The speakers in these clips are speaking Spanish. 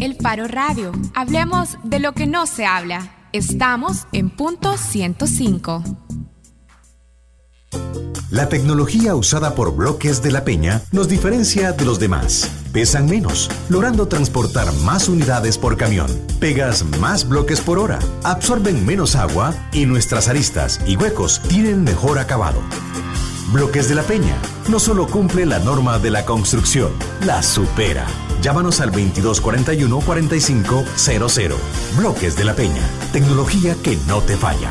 El Faro Radio. Hablemos de lo que no se habla. Estamos en punto 105. La tecnología usada por bloques de la Peña nos diferencia de los demás. Pesan menos, logrando transportar más unidades por camión. Pegas más bloques por hora, absorben menos agua y nuestras aristas y huecos tienen mejor acabado. Bloques de la Peña no solo cumple la norma de la construcción, la supera. Llámanos al 2241 4500. Bloques de la Peña, tecnología que no te falla.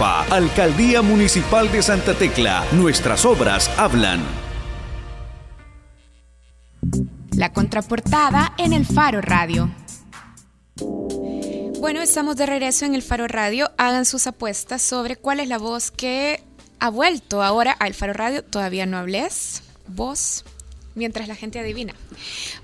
Alcaldía Municipal de Santa Tecla. Nuestras obras hablan. La contraportada en el Faro Radio. Bueno, estamos de regreso en el Faro Radio. Hagan sus apuestas sobre cuál es la voz que ha vuelto ahora al Faro Radio. Todavía no hables. Voz mientras la gente adivina.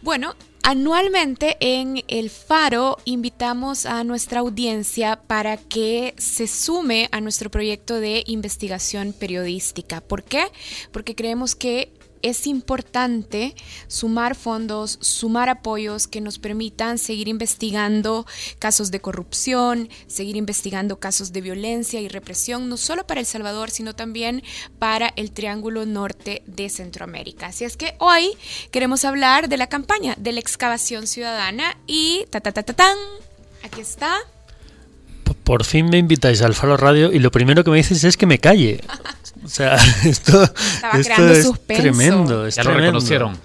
Bueno, Anualmente en El Faro invitamos a nuestra audiencia para que se sume a nuestro proyecto de investigación periodística. ¿Por qué? Porque creemos que es importante sumar fondos, sumar apoyos que nos permitan seguir investigando casos de corrupción, seguir investigando casos de violencia y represión, no solo para El Salvador, sino también para el Triángulo Norte de Centroamérica. Así es que hoy queremos hablar de la campaña de la excavación ciudadana y ta ta ta ta tan. Aquí está. Por fin me invitáis al Faro Radio y lo primero que me dices es que me calle. O sea, esto, esto es tremendo. ya lo reconocieron.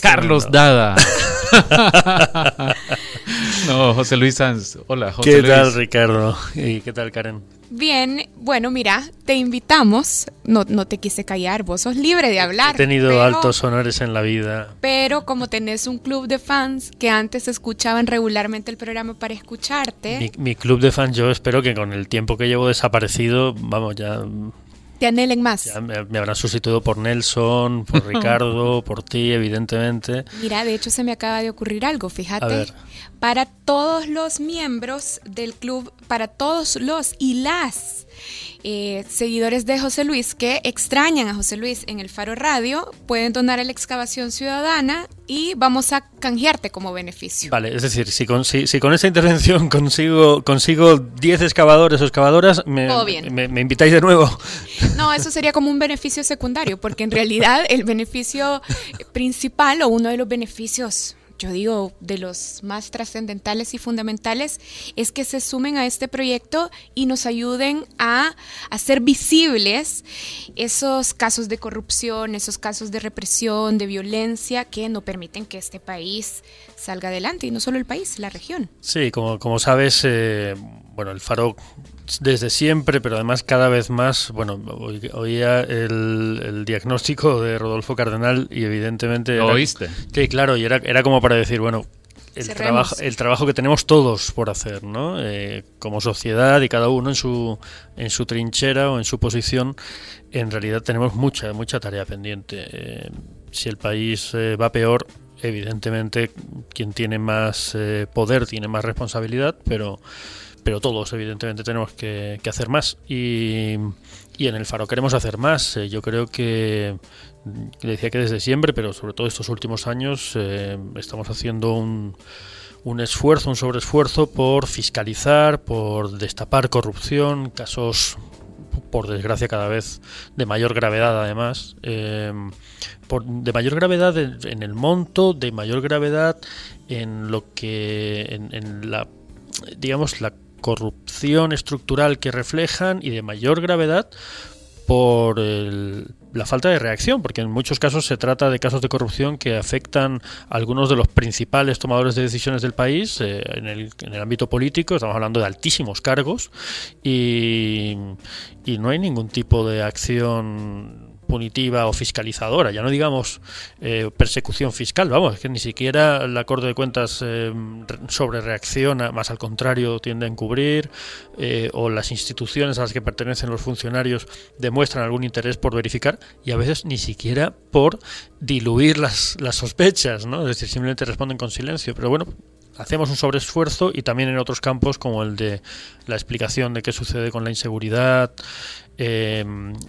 Carlos Dada. no, José Luis Sanz. Hola, José ¿Qué tal, Ricardo? ¿Y qué tal, Karen? Bien, bueno, mira, te invitamos. No, no te quise callar, vos sos libre de hablar. He tenido altos honores en la vida. Pero como tenés un club de fans que antes escuchaban regularmente el programa para escucharte. Mi, mi club de fans, yo espero que con el tiempo que llevo desaparecido, vamos, ya te anhelen más. me, me, habrán sustituido por Nelson, por Ricardo, por ti, evidentemente. Mira, de hecho se me acaba de ocurrir algo, fíjate. Para todos los miembros del club, para todos los y las eh, seguidores de José Luis que extrañan a José Luis en el Faro Radio, pueden donar a la excavación ciudadana y vamos a canjearte como beneficio. Vale, es decir, si con, si, con esta intervención consigo consigo 10 excavadores o excavadoras, me, me, me, invitáis de nuevo. No, eso sería como un beneficio secundario, porque en realidad el beneficio principal o uno de los beneficios yo digo, de los más trascendentales y fundamentales, es que se sumen a este proyecto y nos ayuden a hacer visibles esos casos de corrupción, esos casos de represión, de violencia que no permiten que este país salga adelante, y no solo el país, la región. Sí, como, como sabes, eh, bueno, el Faro desde siempre, pero además cada vez más, bueno, oía el, diagnóstico de Rodolfo Cardenal y evidentemente... ¿Lo oíste? Sí, claro, y era, era como para decir, bueno, el trabajo, el trabajo que tenemos todos por hacer, ¿no? Eh, como sociedad y cada uno en su, en su trinchera o en su posición, en realidad tenemos mucha, mucha tarea pendiente. Eh, si el país eh, va peor, evidentemente quien tiene más poder tiene más responsabilidad, pero pero todos evidentemente tenemos que, hacer más y, en el Faro queremos hacer más. Eh, yo creo que decía que desde siempre, pero sobre todo estos últimos años eh, estamos haciendo un, un esfuerzo, un sobreesfuerzo por fiscalizar, por destapar corrupción, casos por desgracia cada vez de mayor gravedad además, por, de mayor gravedad en, el monto, de mayor gravedad en lo que en, la digamos la corrupción estructural que reflejan y de mayor gravedad por la falta de reacción, porque en muchos casos se trata de casos de corrupción que afectan a algunos de los principales tomadores de decisiones del país eh, en, el, en, el, ámbito político, estamos hablando de altísimos cargos, y, y no hay ningún tipo de acción punitiva o fiscalizadora, ya no digamos eh, persecución fiscal, vamos, es que ni siquiera el acuerdo de cuentas eh, sobre reacciona, más al contrario tiende a encubrir, eh, o las instituciones a las que pertenecen los funcionarios demuestran algún interés por verificar y a veces ni siquiera por diluir las, las sospechas, ¿no? es decir, simplemente responden con silencio, pero bueno, hacemos un sobreesfuerzo y también en otros campos como el de la explicación de qué sucede con la inseguridad, eh,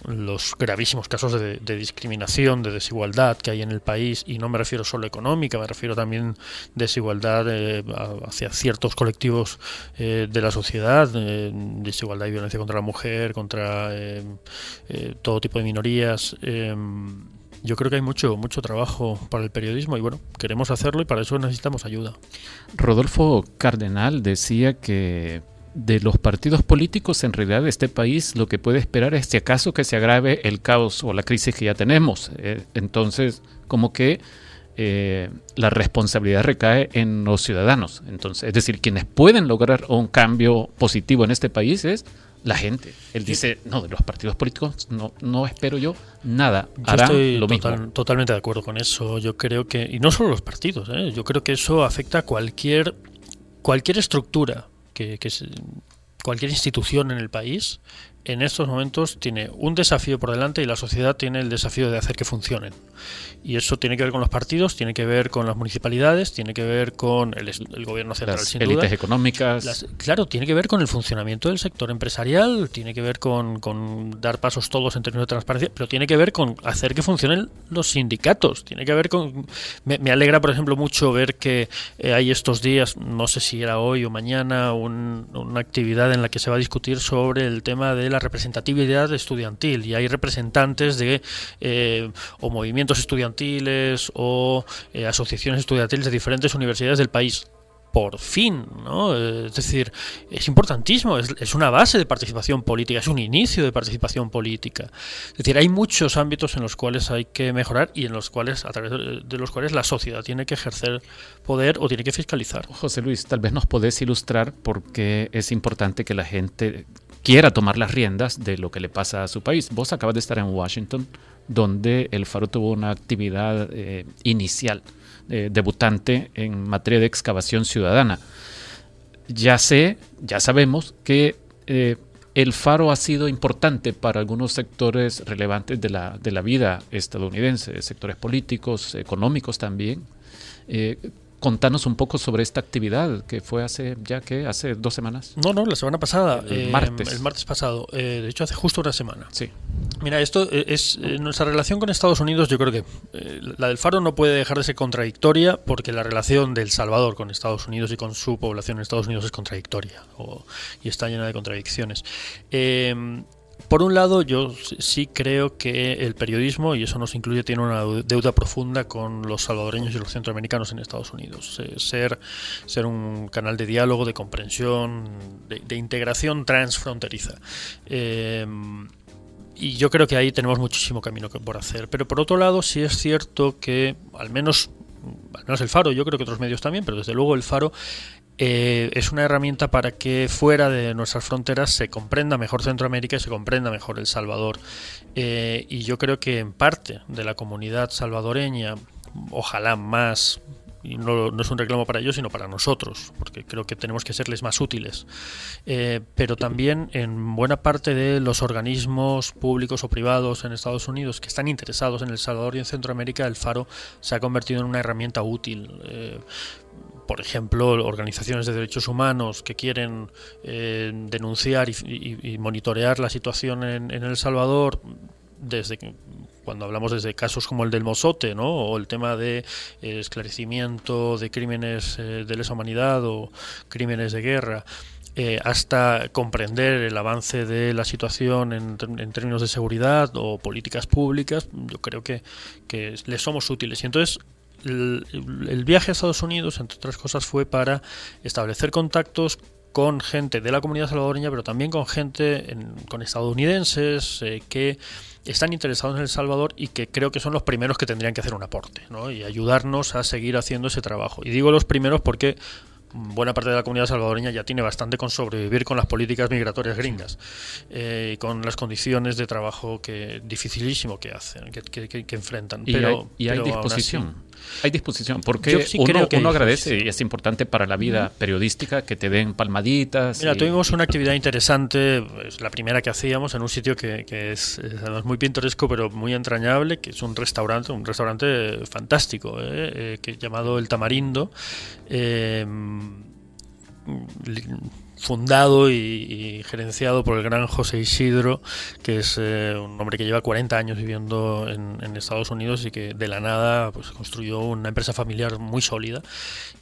los gravísimos casos de, discriminación, de desigualdad que hay en el país, y no me refiero solo económica, me refiero también desigualdad eh, hacia ciertos colectivos eh, de la sociedad, desigualdad y violencia contra la mujer, contra todo tipo de minorías yo creo que hay mucho, mucho trabajo para el periodismo y bueno, queremos hacerlo y para eso necesitamos ayuda. Rodolfo Cardenal decía que de los partidos políticos en realidad de este país lo que puede esperar es si acaso que se agrave el caos o la crisis que ya tenemos. Eh, entonces, como que eh, la responsabilidad recae en los ciudadanos. Entonces, es decir, quienes pueden lograr un cambio positivo en este país es la gente. Él dice, no, de los partidos políticos no, no espero yo nada. Harán estoy lo mismo. totalmente de acuerdo con eso. Yo creo que, y no solo los partidos, ¿eh? yo creo que eso afecta a cualquier, cualquier estructura, que, que cualquier institución en el país en estos momentos tiene un desafío por delante y la sociedad tiene el desafío de hacer que funcionen. Y eso tiene que ver con los partidos, tiene que ver con las municipalidades, tiene que ver con el, gobierno central, las élites económicas. claro, tiene que ver con el funcionamiento del sector empresarial, tiene que ver con, dar pasos todos en términos de transparencia, pero tiene que ver con hacer que funcionen los sindicatos. Tiene que ver con. Me, alegra, por ejemplo, mucho ver que eh, hay estos días, no sé si era hoy o mañana, una actividad en la que se va a discutir sobre el tema de la representatividad estudiantil y hay representantes de eh, o movimientos estudiantiles o eh, asociaciones estudiantiles de diferentes universidades del país por fin, ¿no? Es decir, es importantísimo, es, una base de participación política, es un inicio de participación política. Es decir, hay muchos ámbitos en los cuales hay que mejorar y en los cuales, a través de los cuales la sociedad tiene que ejercer poder o tiene que fiscalizar. José Luis, tal vez nos podés ilustrar por qué es importante que la gente quiera tomar las riendas de lo que le pasa a su país. Vos acabas de estar en Washington, donde el Faro tuvo una actividad eh, inicial, eh, debutante en materia de excavación ciudadana. Ya sé, ya sabemos que eh, el Faro ha sido importante para algunos sectores relevantes de la, de la vida estadounidense, sectores políticos, económicos también. Contanos un poco sobre esta actividad que fue hace ya que hace dos semanas. No, no, la semana pasada. El eh, martes. El martes pasado. Eh, de hecho, hace justo una semana. Sí. Mira, esto eh, es nuestra relación con Estados Unidos. Yo creo que la del Faro no puede dejar de ser contradictoria porque la relación del Salvador con Estados Unidos y con su población en Estados Unidos es contradictoria y está llena de contradicciones. Por un lado, yo sí creo que el periodismo, y eso nos incluye, tiene una deuda profunda con los salvadoreños y los centroamericanos en Estados Unidos. Eh, ser, ser un canal de diálogo, de comprensión, de, integración transfronteriza. Eh, y yo creo que ahí tenemos muchísimo camino por hacer. Pero por otro lado, sí es cierto que, al menos, al menos el Faro, yo creo que otros medios también, pero desde luego el Faro eh, es una herramienta para que fuera de nuestras fronteras se comprenda mejor Centroamérica y se comprenda mejor El Salvador. Eh, y yo creo que en parte de la comunidad salvadoreña, ojalá más, y no, es un reclamo para ellos, sino para nosotros, porque creo que tenemos que serles más útiles. Eh, pero también en buena parte de los organismos públicos o privados en Estados Unidos que están interesados en El Salvador y en Centroamérica, el Faro se ha convertido en una herramienta útil por ejemplo, organizaciones de derechos humanos que quieren eh, denunciar y, monitorear la situación en, El Salvador, desde cuando hablamos desde casos como el del Mozote, ¿no? o el tema de eh, esclarecimiento de crímenes eh, de lesa humanidad o crímenes de guerra, hasta comprender el avance de la situación en, términos de seguridad o políticas públicas, yo creo que, que les somos útiles. Y entonces el, viaje a Estados Unidos, entre otras cosas, fue para establecer contactos con gente de la comunidad salvadoreña, pero también con gente, con estadounidenses eh, que están interesados en El Salvador y que creo que son los primeros que tendrían que hacer un aporte ¿no? y ayudarnos a seguir haciendo ese trabajo. Y digo los primeros porque buena parte de la comunidad salvadoreña ya tiene bastante con sobrevivir con las políticas migratorias gringas eh, y con las condiciones de trabajo que dificilísimo que hacen, que, que, enfrentan. Y pero, hay, hay disposición. Hay disposición, porque uno, que uno agradece y es importante para la vida periodística que te den palmaditas. Mira, tuvimos una actividad interesante, pues, la primera que hacíamos en un sitio que, es, muy pintoresco pero muy entrañable, que es un restaurante, un restaurante fantástico, ¿eh? Eh, que llamado El Tamarindo. Eh, fundado y, gerenciado por el gran José Isidro, que es eh, un hombre que lleva 40 años viviendo en, Estados Unidos y que de la nada pues, construyó una empresa familiar muy sólida.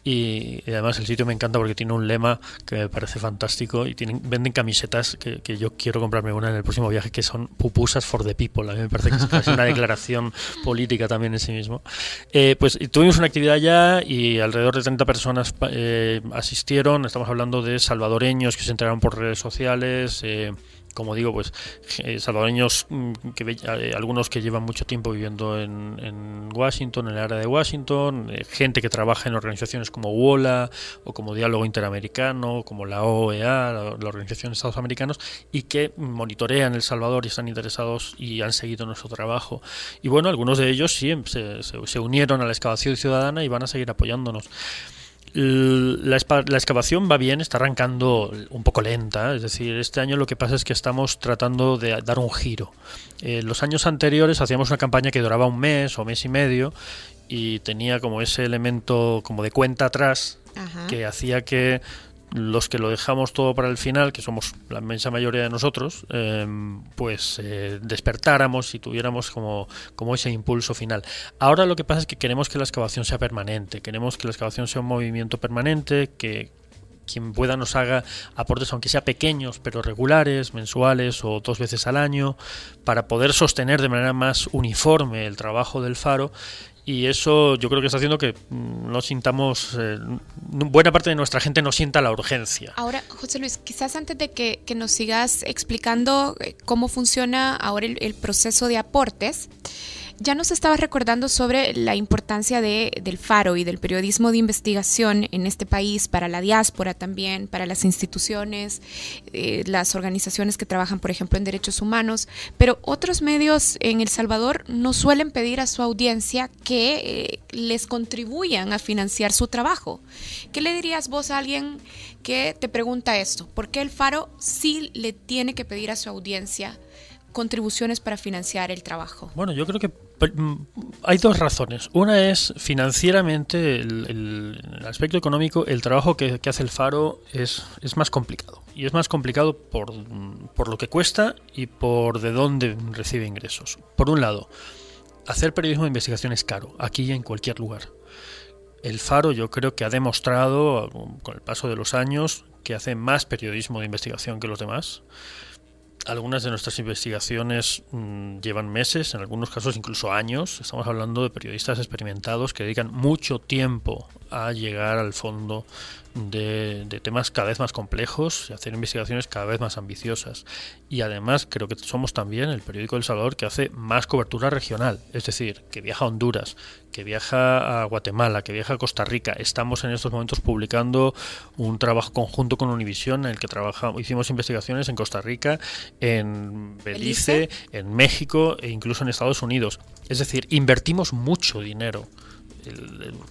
Y, además el sitio me encanta porque tiene un lema que me parece fantástico y tienen, venden camisetas que, yo quiero comprarme una en el próximo viaje que son pupusas for the people. A mí me parece que es casi una declaración política también en sí mismo. Eh, pues tuvimos una actividad ya y alrededor de 30 personas eh, asistieron. Estamos hablando de salvadoreños que se enteraron por redes sociales, eh, como digo, pues eh, salvadoreños, mm, que eh, algunos que llevan mucho tiempo viviendo en, Washington, en el área de Washington, gente que trabaja en organizaciones como WOLA o como Diálogo Interamericano, como la OEA, la, Organización de Estados Americanos, y que monitorean El Salvador y están interesados y han seguido nuestro trabajo. Y bueno, algunos de ellos sí se, se unieron a la excavación ciudadana y van a seguir apoyándonos. La, excavación va bien, está arrancando un poco lenta, es decir, este año lo que pasa es que estamos tratando de dar un giro. Eh, los años anteriores hacíamos una campaña que duraba un mes o mes y medio y tenía como ese elemento como de cuenta atrás que hacía que los que lo dejamos todo para el final, que somos la inmensa mayoría de nosotros, em, pues eh, despertáramos y tuviéramos como, como ese impulso final. Ahora lo que pasa es que queremos que la excavación sea permanente, queremos que la excavación sea un movimiento permanente, que quien pueda nos haga aportes, aunque sea pequeños, pero regulares, mensuales o dos veces al año, para poder sostener de manera más uniforme el trabajo del faro y eso yo creo que está haciendo que mm, no sintamos, eh, buena parte de nuestra gente no sienta la urgencia. Ahora, José Luis, quizás antes de que, nos sigas explicando eh, cómo funciona ahora el proceso de aportes, ya nos estabas recordando sobre la importancia de, del faro y del periodismo de investigación en este país para la diáspora también, para las instituciones, eh, las organizaciones que trabajan, por ejemplo, en derechos humanos, pero otros medios en El Salvador no suelen pedir a su audiencia que eh, les contribuyan a financiar su trabajo. ¿Qué le dirías vos a alguien que te pregunta esto? ¿Por qué el faro sí le tiene que pedir a su audiencia? Contribuciones para financiar el trabajo? Bueno, yo creo que hay dos razones. Una es financieramente, el, aspecto económico, el trabajo que, hace el Faro es, es, más complicado. Y es más complicado por, por lo que cuesta y por de dónde recibe ingresos. Por un lado, hacer periodismo de investigación es caro, aquí y en cualquier lugar. El Faro yo creo que ha demostrado con el paso de los años que hace más periodismo de investigación que los demás algunas de nuestras investigaciones mm, llevan meses, en algunos casos incluso años. Estamos hablando de periodistas experimentados que dedican mucho tiempo a llegar al fondo de, temas cada vez más complejos y hacer investigaciones cada vez más ambiciosas. Y además creo que somos también el periódico El Salvador que hace más cobertura regional, es decir, que viaja a Honduras, que viaja a Guatemala, que viaja a Costa Rica. Estamos en estos momentos publicando un trabajo conjunto con Univisión en el que trabajamos, hicimos investigaciones en Costa Rica, en Belice, en México e incluso en Estados Unidos. Es decir, invertimos mucho dinero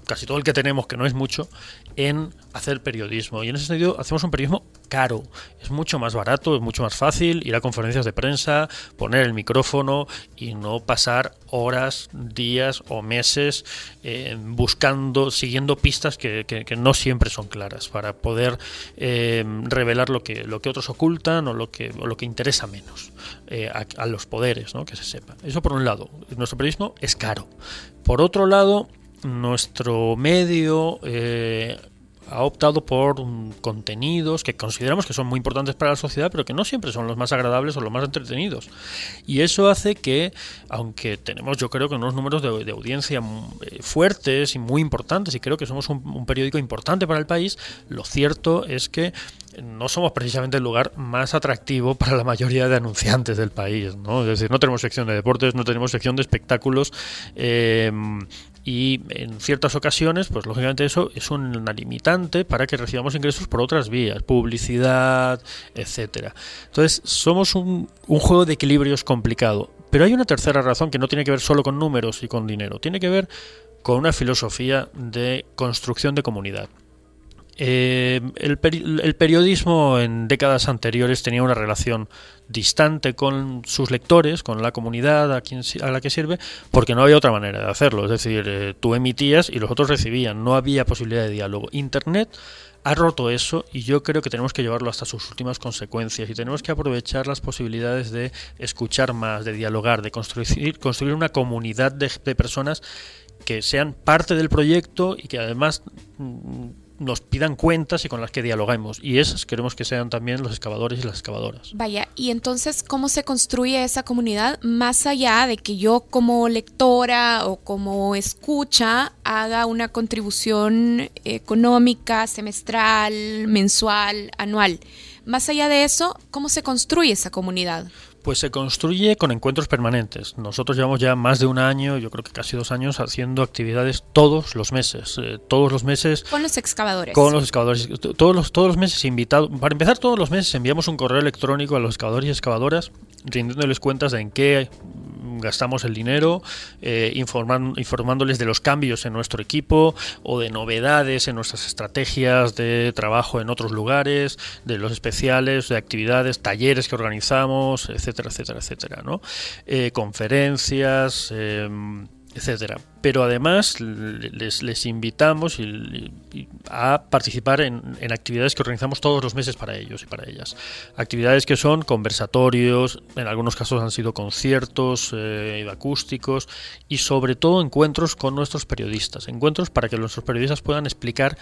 casi todo el que tenemos, que no es mucho, en hacer periodismo. Y en ese sentido hacemos un periodismo caro. Es mucho más barato, es mucho más fácil ir a conferencias de prensa, poner el micrófono y no pasar horas, días o meses eh, buscando, siguiendo pistas que, no siempre son claras para poder eh, revelar lo que, lo que otros ocultan o lo que, lo que interesa menos eh, a, a, los poderes, ¿no? que se sepa. Eso por un lado. Nuestro periodismo es caro. Por otro lado, nuestro medio eh, ha optado por contenidos que consideramos que son muy importantes para la sociedad, pero que no siempre son los más agradables o los más entretenidos. Y eso hace que, aunque tenemos yo creo que unos números de, audiencia eh, fuertes y muy importantes, y creo que somos un, periódico importante para el país, lo cierto es que no somos precisamente el lugar más atractivo para la mayoría de anunciantes del país. ¿no? Es decir, no tenemos sección de deportes, no tenemos sección de espectáculos. Eh, y en ciertas ocasiones, pues lógicamente eso es una limitante para que recibamos ingresos por otras vías, publicidad, etcétera. Entonces, somos un, un juego de equilibrios complicado. Pero hay una tercera razón que no tiene que ver solo con números y con dinero, tiene que ver con una filosofía de construcción de comunidad. Eh, el, periodismo en décadas anteriores tenía una relación distante con sus lectores, con la comunidad a, quien, a la que sirve, porque no había otra manera de hacerlo. Es decir, eh, tú emitías y los otros recibían, no había posibilidad de diálogo. Internet ha roto eso y yo creo que tenemos que llevarlo hasta sus últimas consecuencias y tenemos que aprovechar las posibilidades de escuchar más, de dialogar, de construir, construir una comunidad de, personas que sean parte del proyecto y que además mm, nos pidan cuentas y con las que dialoguemos. Y esas queremos que sean también los excavadores y las excavadoras. Vaya, y entonces, ¿cómo se construye esa comunidad más allá de que yo como lectora o como escucha haga una contribución económica, semestral, mensual, anual? Más allá de eso, ¿cómo se construye esa comunidad? Pues se construye con encuentros permanentes. Nosotros llevamos ya más de un año, yo creo que casi dos años, haciendo actividades todos los meses. Eh, todos los meses. Con los excavadores. Con los excavadores. Todos los, todos los meses invitados. Para empezar, todos los meses enviamos un correo electrónico a los excavadores y excavadoras rindiéndoles cuentas de en qué gastamos el dinero, eh, informándoles de los cambios en nuestro equipo o de novedades en nuestras estrategias de trabajo en otros lugares, de los especiales, de actividades, talleres que organizamos, etcétera, etcétera, etcétera, ¿no? Eh, conferencias. Em, etcétera. Pero además les, les invitamos a participar en, actividades que organizamos todos los meses para ellos y para ellas. Actividades que son conversatorios, en algunos casos han sido conciertos eh, acústicos y sobre todo encuentros con nuestros periodistas. Encuentros para que nuestros periodistas puedan explicar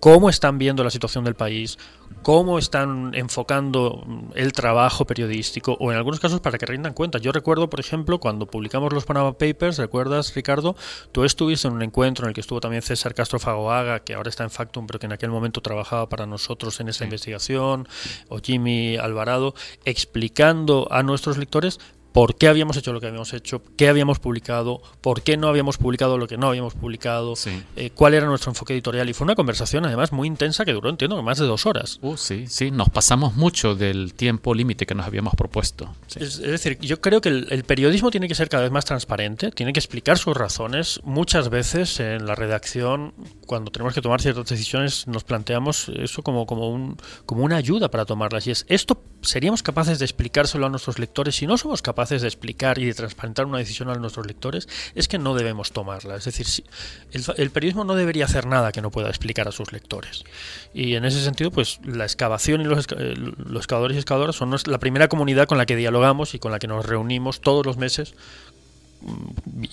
cómo están viendo la situación del país, cómo están enfocando el trabajo periodístico o en algunos casos para que rindan cuenta. Yo recuerdo, por ejemplo, cuando publicamos los Panama Papers, ¿recuerdas, Ricardo? Tú estuviste en un encuentro en el que estuvo también César Castro Fagoaga, que ahora está en Factum, pero que en aquel momento trabajaba para nosotros en esa investigación, o Jimmy Alvarado, explicando a nuestros lectores por qué habíamos hecho lo que habíamos hecho, qué habíamos publicado, por qué no habíamos publicado lo que no habíamos publicado, eh, cuál era nuestro enfoque editorial. Y fue una conversación además muy intensa que duró, entiendo, más de dos horas. Uh, sí, sí, nos pasamos mucho del tiempo límite que nos habíamos propuesto. Es, decir, yo creo que el, periodismo tiene que ser cada vez más transparente, tiene que explicar sus razones. Muchas veces en la redacción, cuando tenemos que tomar ciertas decisiones, nos planteamos eso como, como, un, como una ayuda para tomarlas. Y es, esto seríamos capaces de explicárselo a nuestros lectores si no somos capaces de explicar y de transparentar una decisión a nuestros lectores, es que no debemos tomarla. Es decir, si, el, periodismo no debería hacer nada que no pueda explicar a sus lectores. Y en ese sentido, pues la excavación y los, eh, los excavadores y excavadoras son la primera comunidad con la que dialogamos y con la que nos reunimos todos los meses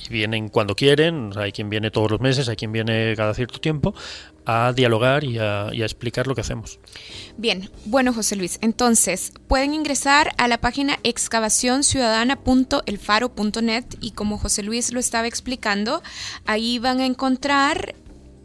vienen cuando quieren, hay quien viene todos los meses, hay quien viene cada cierto tiempo, a dialogar y a, explicar lo que hacemos. Bien, bueno José Luis, entonces pueden ingresar a la página excavacionciudadana.elfaro.net y como José Luis lo estaba explicando, ahí van a encontrar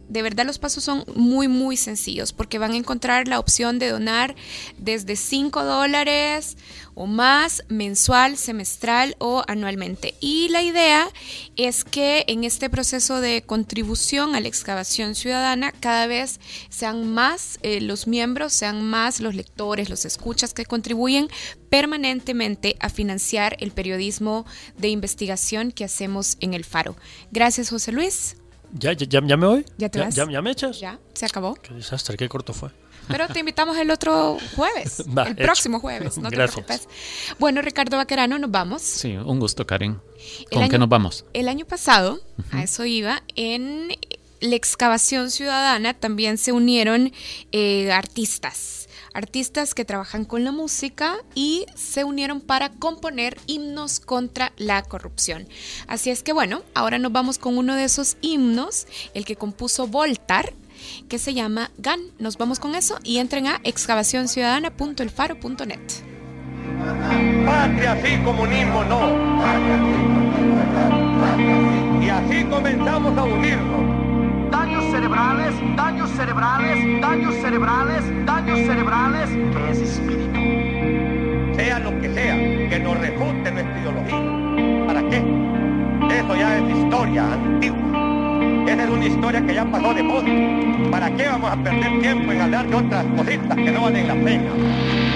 de verdad los pasos son muy, muy sencillos porque van a encontrar la opción de donar desde 5 dólares o más mensual, semestral o anualmente. Y la idea es que en este proceso de contribución a la excavación ciudadana cada vez sean más eh, los miembros, sean más los lectores, los escuchas que contribuyen permanentemente a financiar el periodismo de investigación que hacemos en el Faro. Gracias José Luis. ¿Ya, ya, ya me voy? ¿Ya te vas? ¿Ya, me echas? Ya, se acabó. Qué desastre, qué corto fue. Pero te invitamos el otro jueves, el próximo jueves, no te preocupes. Bueno, Ricardo Vaquerano, nos vamos. Sí, un gusto, Karen. ¿Con qué nos vamos? El año pasado, a eso iba, en la excavación ciudadana también se unieron eh, artistas artistas que trabajan con la música y se unieron para componer himnos contra la corrupción. Así es que bueno, ahora nos vamos con uno de esos himnos, el que compuso Voltar, que se llama GAN. Nos vamos con eso y entren a excavacionciudadana.elfaro.net. Patria sí, comunismo no. Y así comenzamos a unirnos cerebrales, daños cerebrales, daños cerebrales, daños cerebrales, que es espíritu. Sea lo que sea, que nos refute nuestra ideología. ¿Para qué? Eso ya es historia antigua. Esa es una historia que ya pasó de moda. ¿Para qué vamos a perder tiempo en hablar de otras cositas que no valen la pena?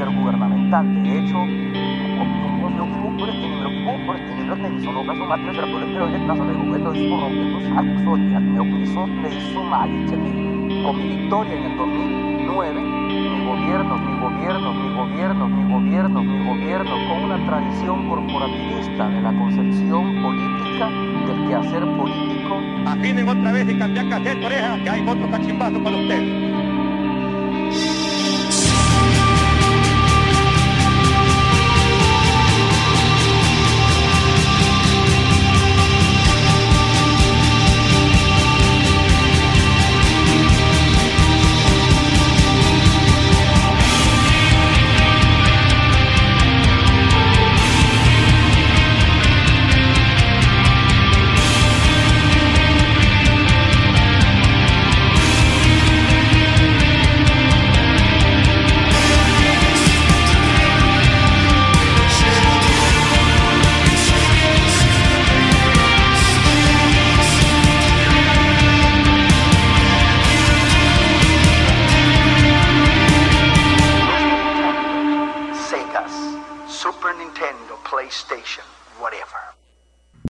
ser gubernamental. De hecho, los. Con mi victoria en el 2009, mi gobierno, mi gobierno, mi gobierno, mi gobierno, mi gobierno, con una tradición corporativista de la concepción política del quehacer político. Afinen oreja, que hay otro cachimbazo para ustedes.